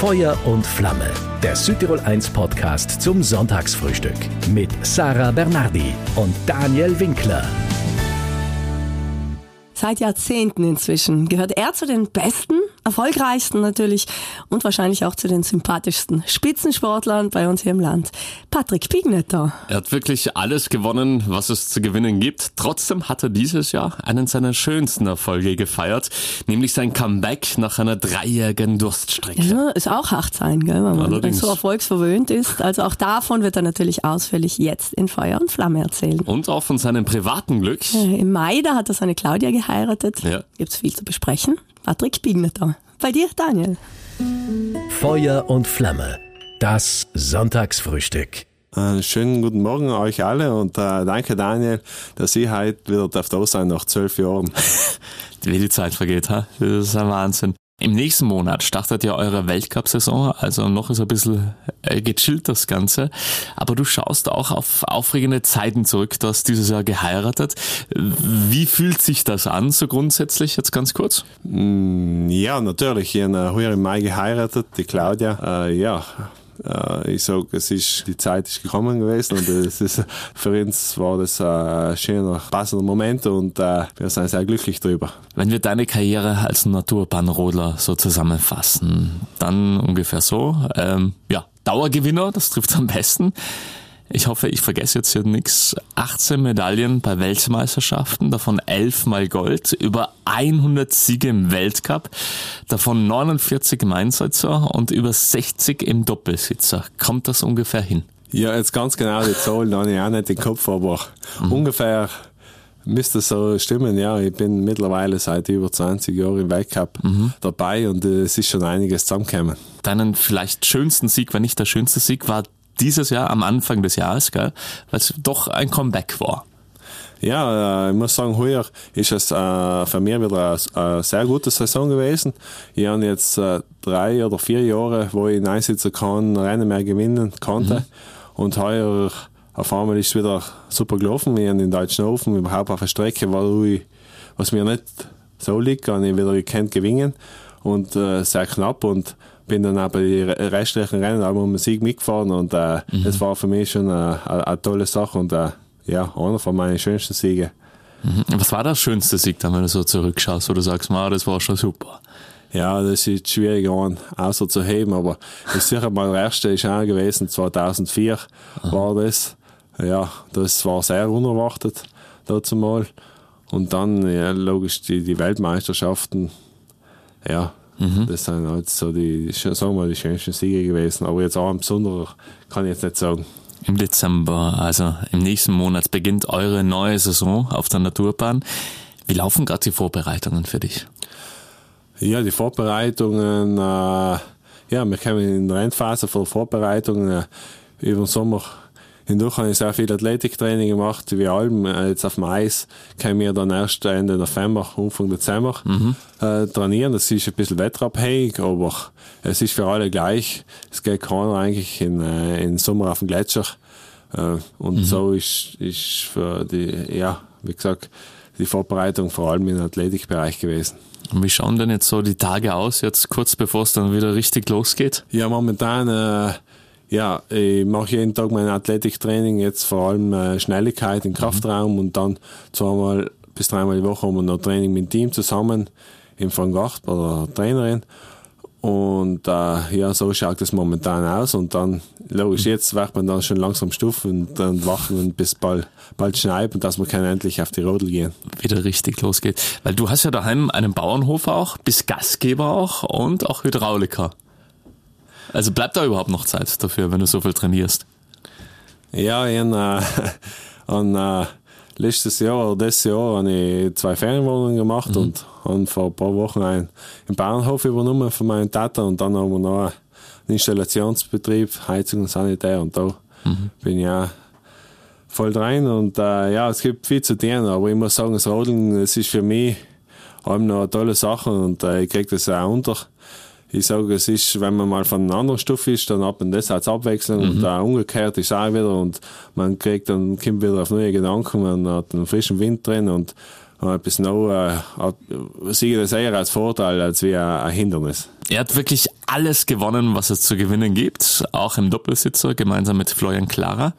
Feuer und Flamme, der Südtirol 1 Podcast zum Sonntagsfrühstück mit Sarah Bernardi und Daniel Winkler. Seit Jahrzehnten inzwischen gehört er zu den besten, erfolgreichsten natürlich und wahrscheinlich auch zu den sympathischsten Spitzensportlern bei uns hier im Land. Patrick Pignetter. Er hat wirklich alles gewonnen, was es zu gewinnen gibt. Trotzdem hat er dieses Jahr einen seiner schönsten Erfolge gefeiert, nämlich sein Comeback nach einer dreijährigen Durststrecke. Ja, ist auch hart sein, gell, wenn man Allerdings. so erfolgsverwöhnt ist. Also auch davon wird er natürlich ausführlich jetzt in Feuer und Flamme erzählen. Und auch von seinem privaten Glück. Im Mai, da hat er seine Claudia geheiratet geheiratet. Ja. Gibt's viel zu besprechen. Patrick Spiegnetter. Bei dir, Daniel. Feuer und Flamme. Das Sonntagsfrühstück. Einen schönen guten Morgen euch alle und äh, danke Daniel, dass ihr heute wieder da sein nach zwölf Jahren. Wie die Zeit vergeht, ha? Das ist ein Wahnsinn. Im nächsten Monat startet ja eure Weltcup-Saison, also noch ist ein bisschen äh, gechillt das Ganze. Aber du schaust auch auf aufregende Zeiten zurück. Du hast dieses Jahr geheiratet. Wie fühlt sich das an, so grundsätzlich, jetzt ganz kurz? Mm, ja, natürlich. Ich habe im Mai geheiratet, die Claudia. Äh, ja, äh, ich sage, es ist, die Zeit ist gekommen gewesen und es ist, für uns war das ein schöner, passender Moment und äh, wir sind sehr glücklich darüber. Wenn wir deine Karriere als Naturbahnrodler so zusammenfassen, dann ungefähr so. Ähm, ja, Dauergewinner, das trifft am besten. Ich hoffe, ich vergesse jetzt hier nichts. 18 Medaillen bei Weltmeisterschaften, davon 11 mal Gold, über 100 Siege im Weltcup, davon 49 im Einsatzer und über 60 im Doppelsitzer. Kommt das ungefähr hin? Ja, jetzt ganz genau die Zahlen habe ich auch nicht im Kopf, aber mhm. ungefähr müsste so stimmen. Ja, ich bin mittlerweile seit über 20 Jahren im Weltcup mhm. dabei und es ist schon einiges zusammengekommen. Deinen vielleicht schönsten Sieg, wenn nicht der schönste Sieg, war dieses Jahr am Anfang des Jahres, gell? weil es doch ein Comeback war. Ja, äh, ich muss sagen, heuer ist es äh, für mich wieder eine, sehr gute Saison gewesen. Ich habe jetzt äh, drei oder vier Jahre, wo ich Einsitzen kann, Rennen mehr gewinnen konnte. Mhm. Und heuer auf einmal ist es wieder super gelaufen. Wir haben den Deutschen Ofen überhaupt auf der Strecke, wo ich, was mir nicht so liegt, habe ich wieder gekannt gewinnen. Und äh, sehr knapp. Und bin dann bei den restlichen Rennen auch um den Sieg mitgefahren und äh, mhm. das war für mich schon eine, eine, eine tolle Sache und äh, ja, einer von meinen schönsten Siegen. Mhm. Was war der schönste Sieg dann, wenn du so zurückschaust, wo du sagst, Ma, das war schon super? Ja, das ist schwierig an, außer zu heben, aber das sicher mal der erste ist auch gewesen, 2004 Aha. war das. Ja, das war sehr unerwartet dazu mal. Und dann, ja, logisch, die, die Weltmeisterschaften, ja, Mhm. Das sind halt so die, sagen wir, die schönsten Siege gewesen. Aber jetzt auch im Besonderen kann ich jetzt nicht sagen. Im Dezember, also im nächsten Monat, beginnt eure neue Saison auf der Naturbahn. Wie laufen gerade die Vorbereitungen für dich? Ja, die Vorbereitungen, äh, ja, wir kommen in der Rennphase von der Vorbereitung. Äh, über den Sommer Hindurch habe ich sehr viel Athletiktraining gemacht, wie allem. Äh, jetzt auf dem Eis können wir dann erst Ende November, Anfang Dezember mhm. äh, trainieren. Das ist ein bisschen wetterabhängig, aber es ist für alle gleich. Es geht keiner eigentlich in, äh, in Sommer auf den Gletscher. Äh, und mhm. so ist, ist für die, ja, wie gesagt, die Vorbereitung vor allem im Athletikbereich gewesen. Und wie schauen denn jetzt so die Tage aus, jetzt kurz bevor es dann wieder richtig losgeht? Ja, momentan äh, ja, ich mache jeden Tag mein Athletiktraining, jetzt vor allem äh, Schnelligkeit im Kraftraum mhm. und dann zweimal bis dreimal die Woche haben wir noch Training mit dem Team zusammen im Frank bei der Trainerin. Und äh, ja, so schaut es momentan aus. Und dann, logisch, mhm. jetzt wird man dann schon langsam stufen und dann wachen und bis bald, bald schneit und dass man kann endlich auf die Rodel gehen. Wieder richtig losgeht. Weil du hast ja daheim einen Bauernhof auch, bist Gastgeber auch und auch Hydrauliker. Also bleibt da überhaupt noch Zeit dafür, wenn du so viel trainierst? Ja, ich habe, äh, an, äh, letztes Jahr oder dieses Jahr habe ich zwei Ferienwohnungen gemacht mhm. und habe vor ein paar Wochen einen, einen Bauernhof übernommen von meinem Tata und dann haben wir noch einen Installationsbetrieb, Heizung und Sanitär und da mhm. bin ich auch voll rein und äh, ja, es gibt viel zu tun, aber ich muss sagen, das Rodeln, das ist für mich allem noch eine tolle Sache und äh, ich kriege das auch unter ich sage, es ist, wenn man mal von einer anderen Stufe ist, dann hat man das als Abwechslung mhm. und auch umgekehrt ist auch wieder und man kriegt dann, kommt wieder auf neue Gedanken, man hat einen frischen Wind drin und Und etwas noch, äh, sehe das eher als Vorteil als wie ein, ein Hindernis. Er hat wirklich alles gewonnen, was es zu gewinnen gibt, auch im Doppelsitzer gemeinsam mit Florian Clara.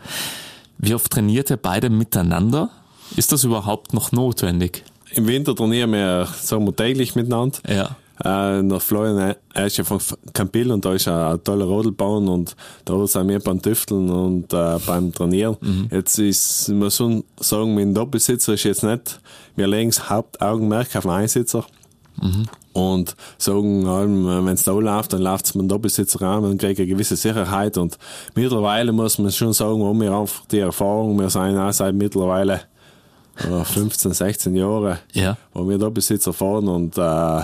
Wie oft trainiert ihr beide miteinander? Ist das überhaupt noch notwendig? Im Winter trainieren wir, sagen wir, täglich miteinander. Ja. Äh, der Florian, er ist ja von Campil und da ist er ein toller Rodelbauern und da sind wir beim Tüfteln und äh, beim Trainieren. Mhm. Jetzt ist, muss man sagen, mein Doppelsitzer ist jetzt nicht, wir legen das Hauptaugenmerk auf den Einsitzer. Mhm. Und sagen, wenn es da läuft, dann läuft es mit dem Doppelsitzer an und kriegt eine gewisse Sicherheit. Und mittlerweile muss man schon sagen, wo wir einfach die Erfahrung, wir sind auch seit mittlerweile 15, 16 Jahre, ja. wo wir Doppelsitzer fahren und äh,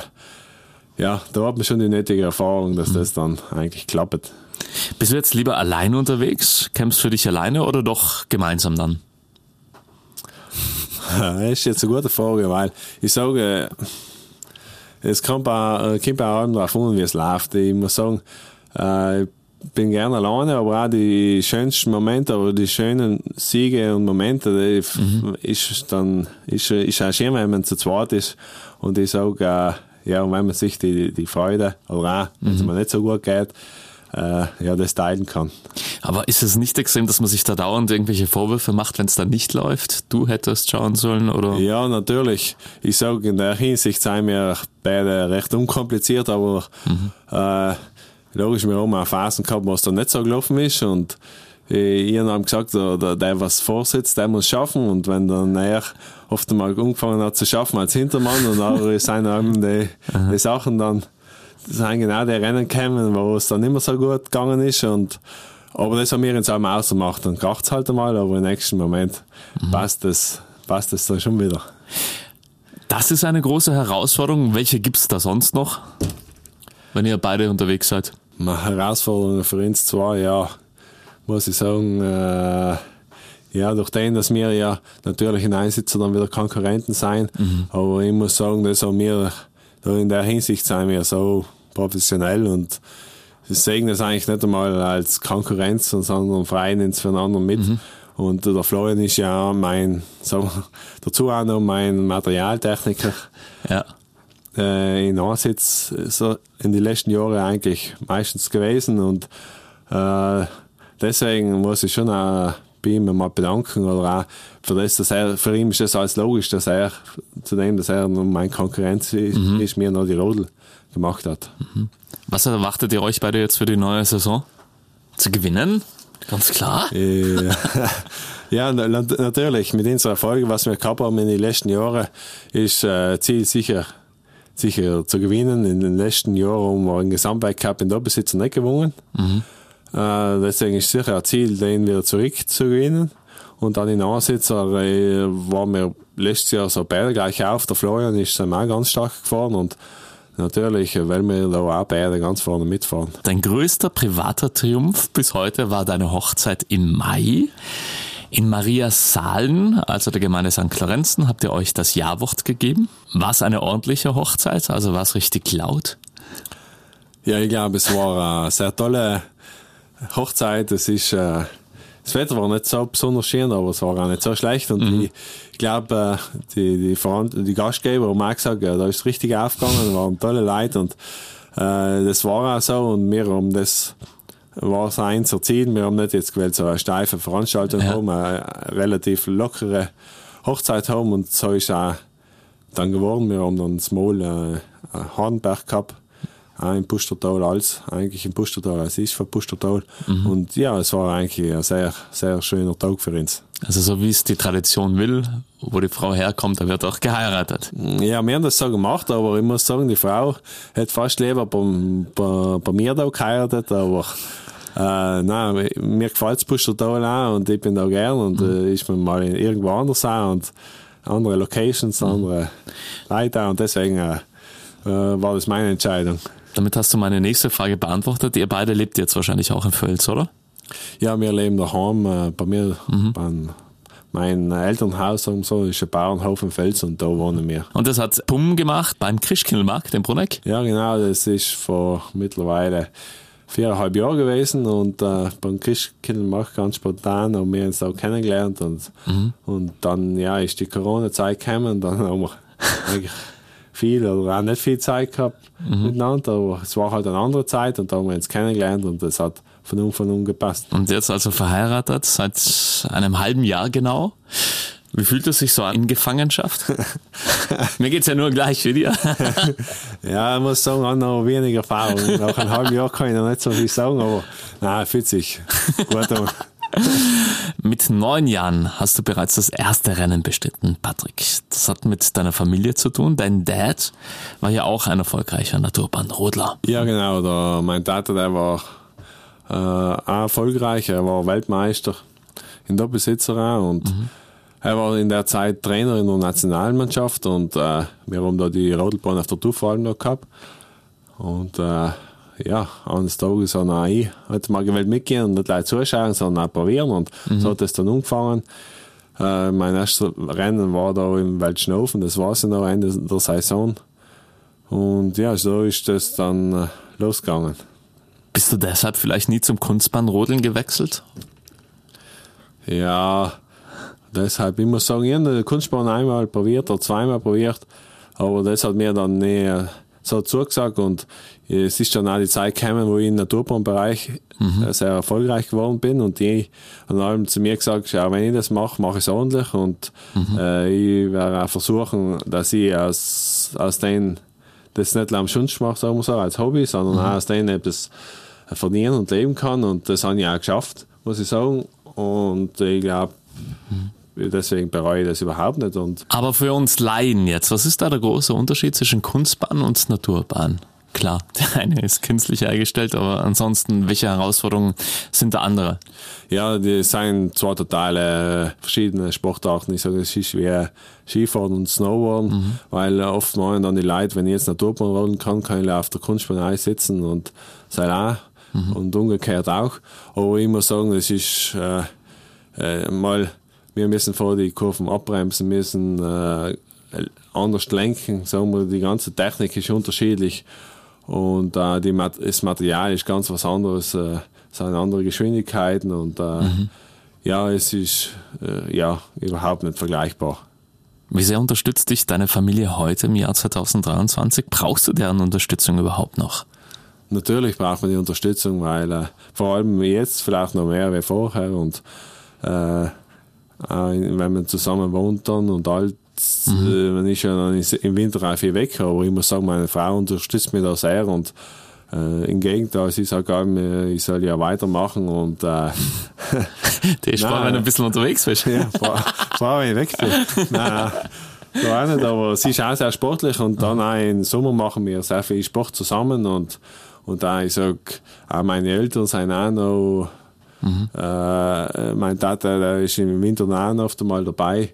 ja, da hat man schon die nötige Erfahrung, dass das dann eigentlich klappt. Bist du jetzt lieber alleine unterwegs? Kämpfst für dich alleine oder doch gemeinsam dann? Das ist jetzt eine gute Frage, weil ich sage, es kommt auch, kommt auch darauf an, wie es läuft. Ich muss sagen, äh, ich bin gerne alleine, aber auch die schönsten Momente oder die schönen Siege und Momente, die mhm. ist dann, ist, ist auch schön, wenn man zu zweit ist. Und ich sage, äh, ja, und wenn man sich die, die Freude, oder auch, wenn es mhm. mir nicht so gut geht, äh, ja, das teilen kann. Aber ist es nicht extrem, dass man sich da dauernd irgendwelche Vorwürfe macht, wenn es dann nicht läuft? Du hättest schauen sollen, oder? Ja, natürlich. Ich sage, in der Hinsicht seien wir beide recht unkompliziert, aber mhm. äh, logisch, wir haben auch Phasen gehabt, wo es dann nicht so gelaufen ist und ich habe gesagt, der, der, was vorsitzt, der muss schaffen. Und wenn dann er oft einmal angefangen hat zu schaffen als Hintermann und auch seine einem die, die Sachen dann sind genau die Rennen gekommen, wo es dann immer so gut gegangen ist. Und, aber das haben wir jetzt auch mal ausgemacht. Dann kracht es halt einmal, aber im nächsten Moment mhm. passt das, passt das dann schon wieder. Das ist eine große Herausforderung. Welche gibt es da sonst noch, wenn ihr beide unterwegs seid? Herausforderungen für uns zwei, ja muss ich sagen, äh, ja, durch den, dass wir ja natürlich in Einsitzer dann wieder Konkurrenten sein, mhm. aber ich muss sagen, dass auch wir in der Hinsicht sind wir so professionell und sehen das eigentlich nicht einmal als Konkurrenz, sondern freien ins füreinander mit. Mhm. Und der Florian ist ja mein, so, dazu auch noch mein Materialtechniker. Ja. Äh, in Ansitz so in den letzten Jahren eigentlich meistens gewesen und äh, deswegen muss ich schon auch bei ihm mal bedanken oder auch für das, dass er, für ihn ist das alles logisch, dass er, zu dem, dass er mein Konkurrenz ist, mhm. ist mir noch die Rodel gemacht hat. Mhm. Was erwartet ihr euch beide jetzt für die neue Saison? Zu gewinnen? Ganz klar. Ja, ja natürlich. Mit unserer Erfolg, was wir gehabt haben in den letzten Jahren, ist äh, Ziel sicher, sicher zu gewinnen. In den letzten Jahren haben wir einen Gesamtweltcup in Doppelsitzer nicht gewonnen. Mhm. Äh, deswegen ist sicher ein Ziel, den wieder zurückzugewinnen. Und dann in Ansitzer äh, waren wir letztes Jahr so beide gleich auf. Der Florian ist dann auch ganz stark gefahren und natürlich, weil wir da auch beide ganz vorne mitfahren. Dein größter privater Triumph bis heute war deine Hochzeit im Mai. In Maria Saalen, also der Gemeinde St. Clarenzen, habt ihr euch das Jawort gegeben. War es eine ordentliche Hochzeit? Also war es richtig laut? Ja, ich glaube, es war eine sehr tolle Hochzeit, es ist, äh, das Wetter war nicht so besonders schön, aber es war auch nicht so schlecht. Und mhm. ich, glaube, äh, die, die, die Gastgeber haben auch gesagt, ja, da ist richtig aufgegangen, waren tolle Leute und äh, das war auch so. Und wir haben das, war es eins Ziel. Wir haben nicht jetzt gewählt, so eine steife Veranstaltung ja. haben, eine relativ lockere Hochzeit haben und so ist auch dann geworden. Wir haben dann das Mal äh, Hornberg gehabt auch im Pustertal als, eigentlich im Pustertal als ist von Pustertal. Mhm. Und ja, es war eigentlich ein sehr, sehr schöner Tag für uns. Also so wie es die Tradition will, wo die Frau herkommt, da wird auch geheiratet. Ja, wir haben das so gemacht, aber ich muss sagen, die Frau hätte fast lieber bei, bei, bei mir da geheiratet, aber äh, nein, mir gefällt Pustertal auch und ich bin da gern und mhm. äh, ich bin mal irgendwo anders auch und andere Locations, mhm. andere Leute und deswegen äh, äh war das meine Entscheidung. Damit hast du meine nächste Frage beantwortet. Ihr beide lebt jetzt wahrscheinlich auch in Völz, oder? Ja, wir leben daheim äh, bei mir, mhm. beim mein Elternhaus und so ist ein Bauernhof in Fels und da wohnen wir. Und das hat Pum gemacht beim Christkindlmarkt in Bruneck? Ja, genau, das ist vor mittlerweile viereinhalb Jahre gewesen und äh, beim Christkindl macht ganz spontan und wir haben uns auch kennengelernt und, mhm. und dann ja, ist die Corona-Zeit gekommen und dann haben wir eigentlich viel oder auch nicht viel Zeit gehabt mhm. miteinander, aber es war halt eine andere Zeit und da haben wir uns kennengelernt und das hat von Anfang an gepasst. Und jetzt also verheiratet seit einem halben Jahr genau. Wie fühlt es sich so an in Gefangenschaft? Mir geht's ja nur gleich wie dir. ja, ich muss sagen, habe noch wenig Erfahrung. Nach einem halben Jahr kann ich noch nicht so viel sagen, aber nein, fühlt sich gut an. Mit neun Jahren hast du bereits das erste Rennen bestritten, Patrick. Das hat mit deiner Familie zu tun. Dein Dad war ja auch ein erfolgreicher Naturbahnrodler. Ja, genau. Der, mein Vater, der war äh, auch erfolgreich. Er war Weltmeister in der Besitzer und mhm. Er war in der Zeit Trainer in der Nationalmannschaft und äh, wir haben da die Rodelbahn auf der Tuffalm noch gehabt. Und äh, ja, Tages habe auch ich halt mal gewählt mitgehen und nicht gleich zuschauen, sondern auch probieren. Und mhm. so hat es dann angefangen. Äh, mein erstes Rennen war da im Weltschnofen, das war es noch Ende der Saison. Und ja, so ist das dann äh, losgegangen. Bist du deshalb vielleicht nie zum Kunstbahnrodeln gewechselt? Ja, deshalb, ich muss sagen, ich habe Kunstbahn einmal probiert oder zweimal probiert, aber das hat mir dann nie so zugesagt und es ist dann auch die Zeit gekommen, wo ich im Naturbahnbereich mhm. Äh, sehr erfolgreich geworden bin und die haben allem zu mir gesagt, ja, wenn ich das mache, mache ich es ordentlich und mhm. äh, ich werde auch versuchen, dass ich aus, aus denen das nicht am Schunst mache, sagen wir so, als Hobby, sondern mhm. auch aus denen etwas verdienen und leben kann und das habe ich auch geschafft, muss ich sagen und ich glaube, mhm deswegen bereue ich das überhaupt nicht. Und Aber für uns Laien jetzt, was ist da der große Unterschied zwischen Kunstbahn und Naturbahn? Klar, der eine ist künstlich hergestellt, aber ansonsten, welche Herausforderungen sind da andere? Ja, die sind zwar total äh, verschiedene Sportarten. Ich sage, es ist wie Skifahren und Snowboarden, mhm. weil äh, oft meinen dann die Leute, wenn ich jetzt Naturbahn rollen kann, kann ich auf der Kunstbahn einsitzen und sei auch mhm. und umgekehrt auch. Aber ich muss sagen, es ist äh, äh, mal wir müssen vor die Kurven abbremsen, müssen äh, anders lenken. Sagen wir, die ganze Technik ist unterschiedlich und äh, die, das Material ist ganz was anderes. Äh, es sind andere Geschwindigkeiten und äh, mhm. ja, es ist äh, ja überhaupt nicht vergleichbar. Wie sehr unterstützt dich deine Familie heute im Jahr 2023? Brauchst du deren Unterstützung überhaupt noch? Natürlich braucht man die Unterstützung, weil äh, vor allem jetzt vielleicht noch mehr wie vorher und äh, wenn man zusammen wohnt dann und alt, mhm. äh, man ist ja dann im Winter auch viel weg, aber ich muss sagen, meine Frau unterstützt mich da sehr und äh, Im Gegenteil, sie sagt auch, ich soll ja weitermachen und äh, Die ist spannend, wenn du ein bisschen unterwegs bist. ja, vor wenn ich weg bin. Nein, so auch nicht, aber sie ist auch sehr sportlich und dann auch im Sommer machen wir sehr viel Sport zusammen und, und auch, ich sag, auch meine Eltern sind auch noch Mhm. Äh, mein Vater der ist im Winter auch oft einmal dabei.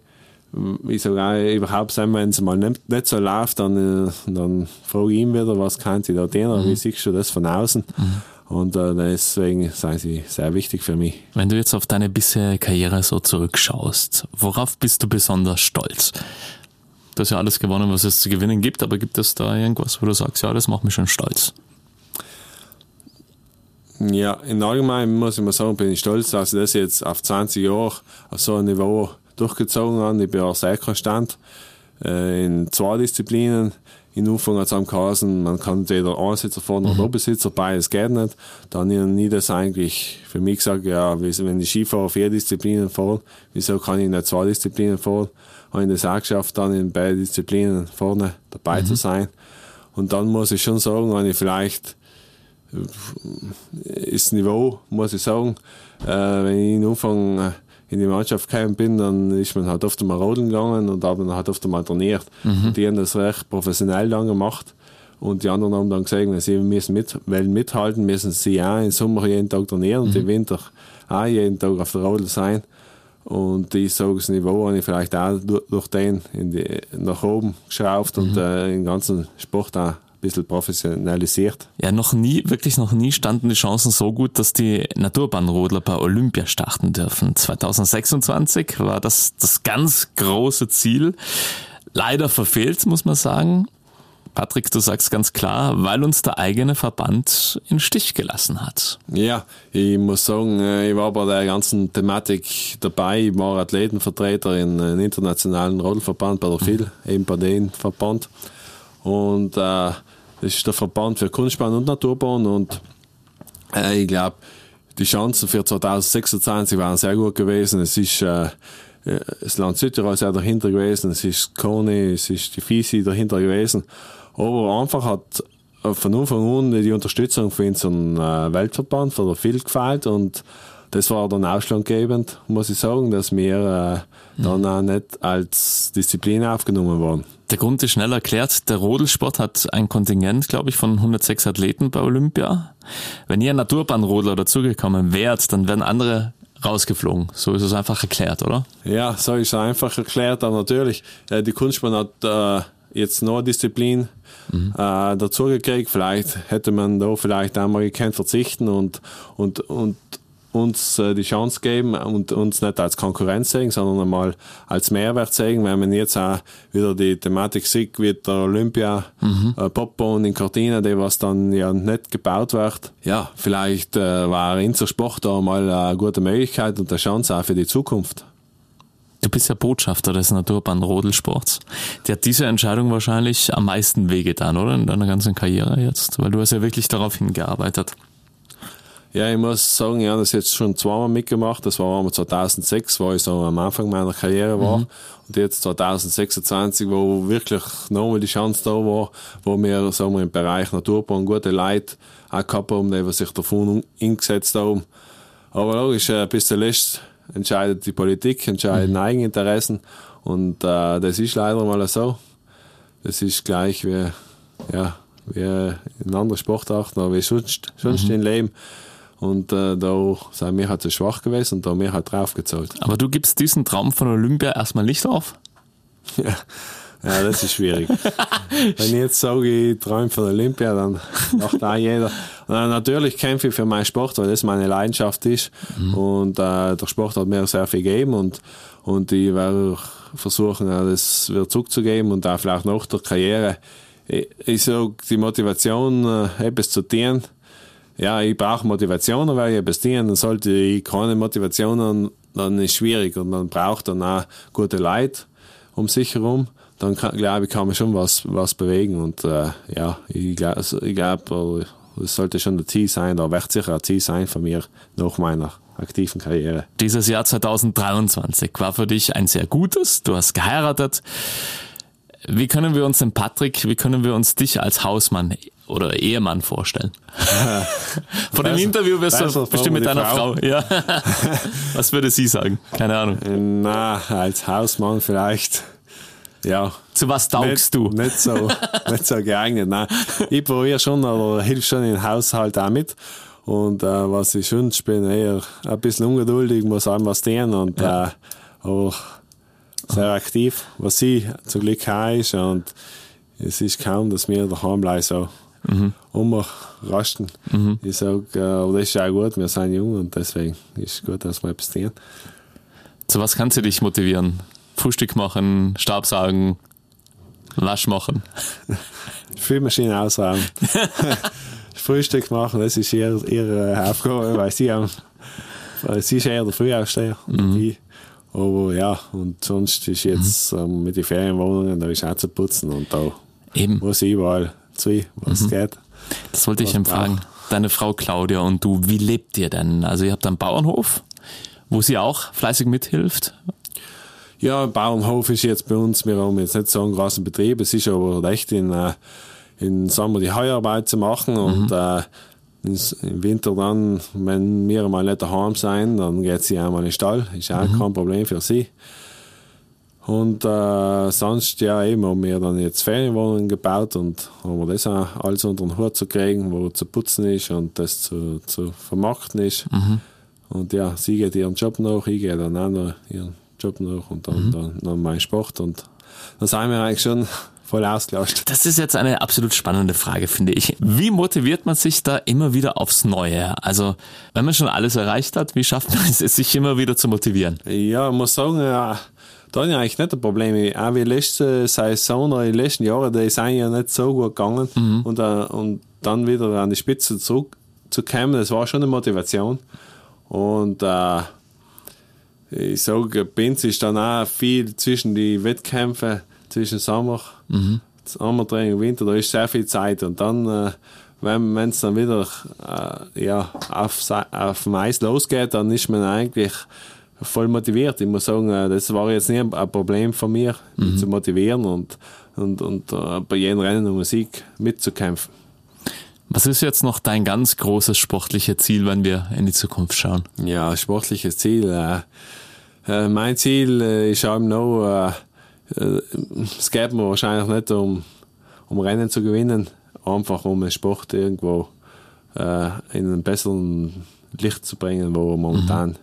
Ich sage auch, überhaupt, wenn es mal nicht, nicht, so läuft, dann, äh, dann frage ich ihn wieder, was kann sie da tun, mhm. wie siehst du das von außen? Mhm. Und äh, deswegen sind sie sehr wichtig für mich. Wenn du jetzt auf deine bisherige Karriere so zurückschaust, worauf bist du besonders stolz? Du hast ja alles gewonnen, was es zu gewinnen gibt, aber gibt es da irgendwas, wo du sagst, ja, das macht mich schon stolz? Ja, im Allgemeinen muss ich mal sagen, bin ich stolz, dass ich das jetzt auf 20 Jahre auf so einem Niveau durchgezogen habe. Ich bin auch sehr konstant äh, in zwei Disziplinen. In Anfang hat es am geheißen, man kann entweder Einsitzer fahren oder mhm. Obersitzer, beides geht nicht. Dann habe ich nie das eigentlich für mich gesagt, ja, wenn ich Skifahrer vier Disziplinen fahre, wieso kann ich nicht zwei Disziplinen fahren? Habe ich das auch geschafft, dann in beiden Disziplinen vorne dabei mhm. zu sein. Und dann muss ich schon sagen, wenn ich vielleicht ist Niveau, muss ich sagen. Äh, wenn ich in Anfang äh, in die Mannschaft gekommen bin, dann ist man halt oft einmal rodeln gegangen und hat man halt oft einmal trainiert. Mhm. Die haben das recht professionell dann gemacht. Und die anderen haben dann gesagt, sie müssen mit, wollen mithalten, müssen sie auch im Sommer jeden Tag trainieren und im mhm. Winter auch jeden Tag auf der Rodel sein. Und ich sage, das Niveau habe ich vielleicht auch durch, den die, nach oben geschraubt mhm. und äh, den ganzen Sport auch bisschen professionalisiert. Ja, noch nie, wirklich noch nie standen die Chancen so gut, dass die Naturbahnrodler bei Olympia starten dürfen. 2026 war das das ganz große Ziel. Leider verfehlt, muss man sagen. Patrick, du sagst ganz klar, weil uns der eigene Verband in Stich gelassen hat. Ja, ich muss sagen, äh, ich war bei der ganzen Thematik dabei. Ich war Athletenvertreter in einem internationalen Rodelverband bei der FIL, mhm. eben bei dem Verband. Und äh, das ist der Verband für Kunstbahn und Naturbahn. Und äh, ich glaube, die Chancen für 2026 waren sehr gut gewesen. Es ist äh, das Land Südtirol auch dahinter gewesen, es ist Kone, es ist die Fisi dahinter gewesen. Aber einfach hat von Anfang an die Unterstützung für unseren äh, Weltverband, für der FIL gefällt und das war dann ausschlaggebend, muss ich sagen, dass wir äh, dann auch nicht als Disziplin aufgenommen wurden. Der Grund ist schnell erklärt. Der Rodelsport hat ein Kontingent, glaube ich, von 106 Athleten bei Olympia. Wenn ihr Naturbahnrodler dazugekommen wärt, dann wären andere rausgeflogen. So ist es einfach erklärt, oder? Ja, so ist es einfach erklärt. Aber natürlich, äh, die Kunstbahn hat äh, jetzt noch eine Disziplin mhm. äh, dazugekriegt. Vielleicht hätte man da vielleicht einmal gekannt verzichten und, und, und uns äh, die Chance geben und uns nicht als Konkurrenz sehen, sondern einmal als Mehrwert sehen, wenn man jetzt auch wieder die Thematik sieht, wie der Olympia mhm. äh, Popbahn in Cortina, die was dann ja nicht gebaut wird. Ja, vielleicht äh, war Inter Sport da mal eine gute Möglichkeit und eine Chance auch für die Zukunft. Du bist ja Botschafter des Naturbahn Rodelsports. Die hat diese Entscheidung wahrscheinlich am meisten wehgetan, oder? In deiner ganzen Karriere jetzt, weil du hast ja wirklich darauf hingearbeitet. Ja, ich muss sagen, ich habe das jetzt schon zweimal mitgemacht. Das war einmal 2006, wo ich so am Anfang meiner Karriere war. Mhm. Und jetzt 2026, wo wirklich nochmal die Chance da war, wo wir, sagen wir, im Bereich Naturbahn gute Leute auch gehabt haben, die sich davon eingesetzt haben. Aber logisch, äh, bis zuletzt entscheidet die Politik, entscheiden mhm. Eigeninteressen. Und äh, das ist leider mal so. Das ist gleich wie, ja, wie in anderen Sportarten, aber wie sonst, sonst mhm. im Leben. Und äh, da sind wir halt zu schwach gewesen und da haben wir halt draufgezahlt. Aber du gibst diesen Traum von Olympia erstmal nicht auf? ja. Ja, das ist schwierig. Wenn ich jetzt sage, ich träume von Olympia, dann macht auch jeder. Und natürlich kämpfe ich für meinen Sport, weil das meine Leidenschaft ist. Mhm. Und äh, der Sport hat mir sehr viel gegeben und, und ich werde versuchen, das wieder zurückzugeben und auch vielleicht nach der Karriere. Ich, ich sage, die Motivation, äh, etwas zu tun, ja, ich brauche Motivation, weil ich tun, dann sollte ich keine Motivation haben, dann ist es schwierig und man braucht dann auch gute Leute um sich herum. Dann glaube ich, kann man schon was, was bewegen und äh, ja, ich glaube, also, ich glaub, es sollte schon ein Ziel sein, da wird sicher ein Ziel sein von mir nach meiner aktiven Karriere. Dieses Jahr 2023 war für dich ein sehr gutes. Du hast geheiratet. Wie können wir uns den Patrick, wie können wir uns dich als Hausmann oder Ehemann vorstellen? Von dem Interview wirst du bestimmt mit deiner Frau. Frau. Ja. Was würde sie sagen? Keine Ahnung. Na, als Hausmann vielleicht. Ja. Zu was taugst nicht, du? Nicht so, nicht so geeignet. Nein. Ich probiere schon oder hilf schon im Haushalt auch mit. Und äh, was ich schon bin, eher ein bisschen ungeduldig, muss einem was tun und ja. äh, auch sehr aktiv, was sie zum Glück auch ist. Und es ist kaum, dass wir daheim bleiben so mhm. umrasten. Mhm. Ich sage, äh, das ist auch gut, wir sind jung und deswegen ist es gut, dass wir etwas tun. Zu was kannst du dich motivieren? Frühstück machen, Staubsaugen, Wasch machen? Spülmaschine ausräumen. Frühstück machen, das ist ihre, ihre Aufgabe, weil sie, haben, sie ist eher der Frühaufsteher. Mhm. Aber ja, und sonst ist jetzt mhm. ähm, mit den Ferienwohnungen, da ist auch zu putzen und da Eben. muss ich überall zu, was mhm. geht. Das wollte ich eben fragen. Deine Frau Claudia und du, wie lebt ihr denn? Also ihr habt einen Bauernhof, wo sie auch fleißig mithilft. Ja, Bauernhof ist jetzt bei uns, wir haben jetzt nicht so einen großen Betrieb, es ist aber recht in, äh, in Sommer die Heuarbeit zu machen und mhm. äh, im Winter dann, wenn wir mal nicht daheim sein, dann geht sie einmal in den Stall, ist auch mhm. kein Problem für sie. Und äh, sonst, ja, eben haben wir dann jetzt Ferienwohnungen gebaut und haben wir das auch alles unter den Hut zu kriegen, wo zu putzen ist und das zu, zu vermarkten ist. Mhm. Und ja, sie geht ihren Job nach, ich gehe dann auch noch ihren Job nach und dann, mhm. dann, dann mein Sport. Und dann sind wir eigentlich schon voll ausgelastet. Das ist jetzt eine absolut spannende Frage, finde ich. Wie motiviert man sich da immer wieder aufs Neue? Also, wenn man schon alles erreicht hat, wie schafft man es, sich immer wieder zu motivieren? Ja, ich muss sagen, ja da habe ich eigentlich nicht ein Problem. Auch wie letzte Saison oder die letzten Jahre, die sind ja nicht so gut gegangen. Und, äh, und dann wieder an die Spitze zurückzukommen, das war schon eine Motivation. Und äh, ich sage, Binz ist dann auch viel zwischen die Wettkämpfe, zwischen Sommer, mhm. Sommertraining und Winter, da ist sehr viel Zeit. Und dann, äh, wenn es dann wieder äh, ja, auf, auf dem Eis losgeht, dann ist man eigentlich voll motiviert. Ich muss sagen, äh, das war jetzt nie ein Problem von mir, mich mhm. zu motivieren und, und, und uh, bei jedem Rennen um Musik mitzukämpfen. Was ist jetzt noch dein ganz großes sportliches Ziel, wenn wir in die Zukunft schauen? Ja, sportliches Ziel. Äh, äh, mein Ziel äh, ist auch noch, äh, äh, es geht mir wahrscheinlich nicht um, um Rennen zu gewinnen, einfach um den Sport irgendwo äh, in einen besseren Licht zu bringen, wo momentan mhm.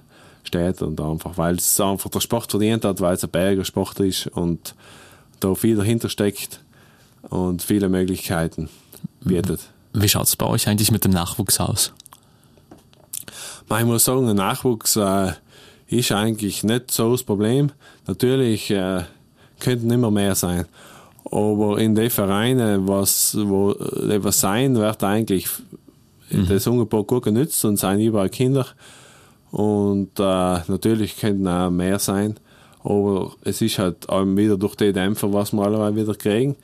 Steht und einfach, weil es einfach der Sport verdient hat, weil es ein Berger Sport ist und da viel dahinter steckt und viele Möglichkeiten bietet. Wie schaut es bei euch eigentlich mit dem Nachwuchs aus? Ich muss sagen, der Nachwuchs äh, ist eigentlich nicht so das Problem. Natürlich äh, könnten immer mehr sein. Aber in den Vereinen, was, wo was sein, wird eigentlich mhm. das Angebot gut genützt und sind überall Kinder. Und äh, natürlich könnten auch mehr sein. Aber es ist halt auch wieder durch die Dämpfer, was wir alle wieder kriegen,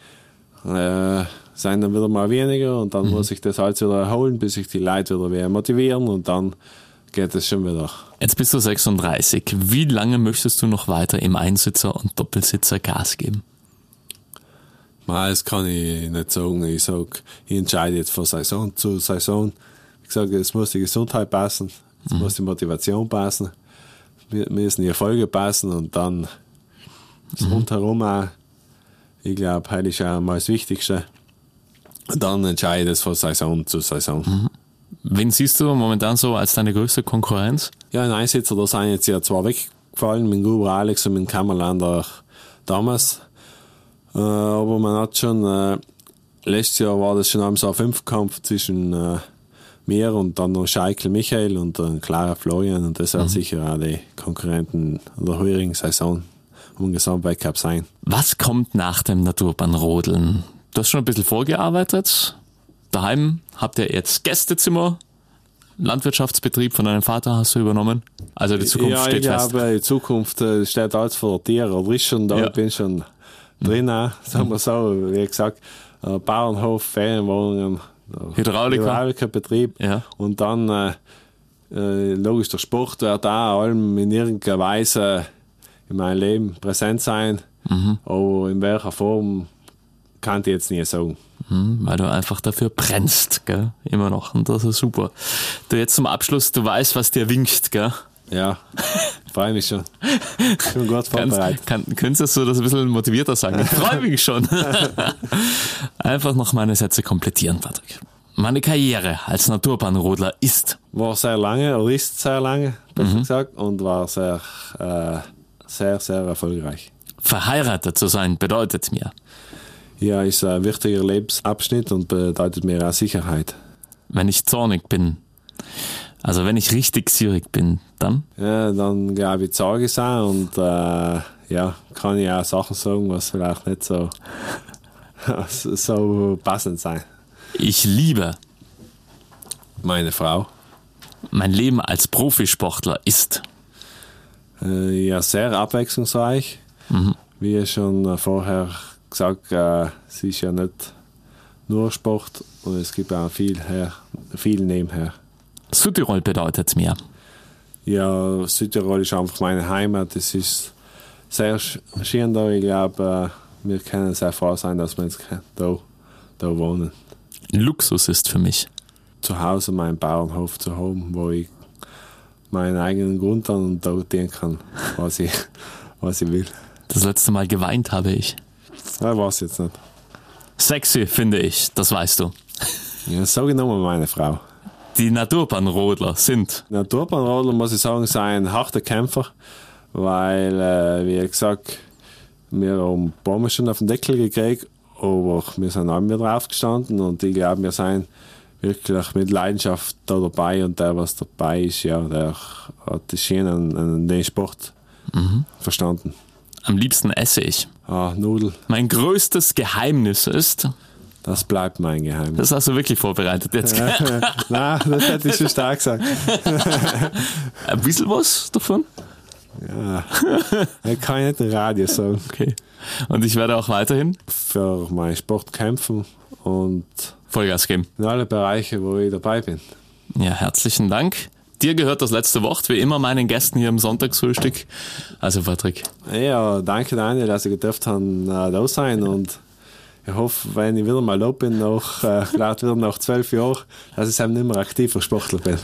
äh, sind dann wieder mal weniger und dann mhm. muss ich das alles wieder erholen, bis sich die Leute wieder, wieder motivieren und dann geht es schon wieder. Jetzt bist du 36. Wie lange möchtest du noch weiter im Einsitzer und Doppelsitzer Gas geben? Das kann ich nicht sagen. Ich sage, ich entscheide jetzt von Saison zu Saison. Wie gesagt, es muss die Gesundheit passen, es mhm. muss die Motivation passen, müssen die Erfolge passen und dann das mhm. rundherum auch. Ich glaube, heute ist auch mal das Wichtigste. Und dann entscheide ich es von Saison zu Saison. Mhm. Wen siehst du momentan so als deine größte Konkurrenz? Ja, ein Einsitzer, da sind jetzt ja zwei weggefallen, mit Gruber Alex und mit Kammerlander damals. Äh, aber man hat schon, äh, letztes Jahr war das schon so ein Fünfkampf zwischen äh, mir und dann noch Scheikel Michael und dann Clara Florian und das wird mhm. sicher auch die Konkurrenten der heurigen Saison im Gesamtweltcup sein. Was kommt nach dem Naturbahnrodeln? Du hast schon ein bisschen vorgearbeitet. Daheim habt ihr jetzt Gästezimmer, Landwirtschaftsbetrieb von deinem Vater hast du übernommen? Also die Zukunft ja, steht fest. Ja, die Zukunft äh, steht alles vor dir. Oder ist schon da, ja. ich bin schon drin, mhm. sagen wir so. Wie gesagt, äh, Bauernhof, Ferienwohnungen, Hydrauliker. Hydraulikerbetrieb. Ja. Und dann, äh, äh, logisch, der Sport wird auch allem in irgendeiner Weise in meinem Leben präsent sein. Mhm. Aber in welcher Form kann ich jetzt nie sagen. Hm, weil du einfach dafür brennst, gell? Immer noch. Und das ist super. Du jetzt zum Abschluss, du weißt, was dir winkt, gell? Ja, freue mich schon. Schon gut vorbereitet. Kann, könntest du das ein bisschen motivierter sagen? Ich freue mich schon. Einfach noch meine Sätze komplettieren, Patrick. Meine Karriere als Naturbahnrodler ist. War sehr lange, oder ist sehr lange, besser mhm. gesagt, und war sehr, äh, sehr, sehr erfolgreich. Verheiratet zu sein bedeutet mir, ja, ist ein wichtiger Lebensabschnitt und bedeutet mir auch Sicherheit. Wenn ich zornig bin, also wenn ich richtig gierig bin, dann? Ja, dann glaube ich, sage ich es auch und äh, ja, kann ich auch Sachen sagen, was vielleicht nicht so, so passend sein. Ich liebe meine Frau. Mein Leben als Profisportler ist äh, ja sehr abwechslungsreich, mhm. wie schon vorher gesagt, äh, es ist ja nicht nur Sport und es gibt auch viel, her, viel nebenher. Südtirol bedeutet mir? Ja, Südtirol ist einfach meine Heimat. Es ist sehr schön da. Ich glaube, äh, wir können sehr froh sein, dass wir jetzt da, da wohnen. Luxus ist für mich. Zu Hause meinen Bauernhof zu haben, wo ich meinen eigenen Grund an und da tun kann, was ich, was ich will. Das letzte Mal geweint habe ich. Ja, war es jetzt nicht. Sexy, finde ich, das weißt du. Ja, so genommen meine Frau. Die Naturbahnrodler sind. Naturbahnrodler, muss ich sagen, sind ein harter Kämpfer, weil, äh, wie gesagt, wir haben Bomben schon auf den Deckel gekriegt, aber wir sind auch wieder aufgestanden und ich glaube, wir sind wirklich mit Leidenschaft da dabei und der, was dabei ist, ja, der hat schön an, an den Sport mhm. verstanden. Am liebsten esse ich. Ah, Nudel. Mein größtes Geheimnis ist, Das bleibt mein Geheimnis. das hast du wirklich vorbereitet jetzt. Nein, das hätte ich schon stark gesagt. Ein bisschen was davon? Ich kann nicht Radio sagen. Okay. Und ich werde auch weiterhin Für meinen Sport kämpfen und Vollgas geben. in alle Bereiche, wo ich dabei bin. Ja, herzlichen Dank. Dir gehört das letzte Wort, wie immer meinen Gästen hier im Sonntagsfrühstück. Also Patrick, Ja, danke Daniel, dass ich gedurft habe, äh, da sein und ich hoffe, wenn ich wieder mal da bin, nach, äh, wieder nach zwölf Jahren, dass ich eben nicht mehr aktiver Sportler bin.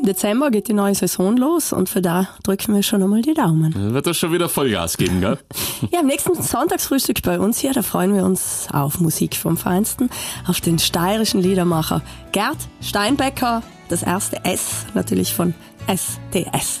Im Dezember geht die neue Saison los und für da drücken wir schon einmal die Daumen. dann wird das schon wieder Vollgas geben, gell? Ja, am nächsten Sonntagsfrühstück bei uns hier, da freuen wir uns auf Musik vom Feinsten, auf den steirischen Liedermacher Gerd Steinbecker, das erste S natürlich von SDS.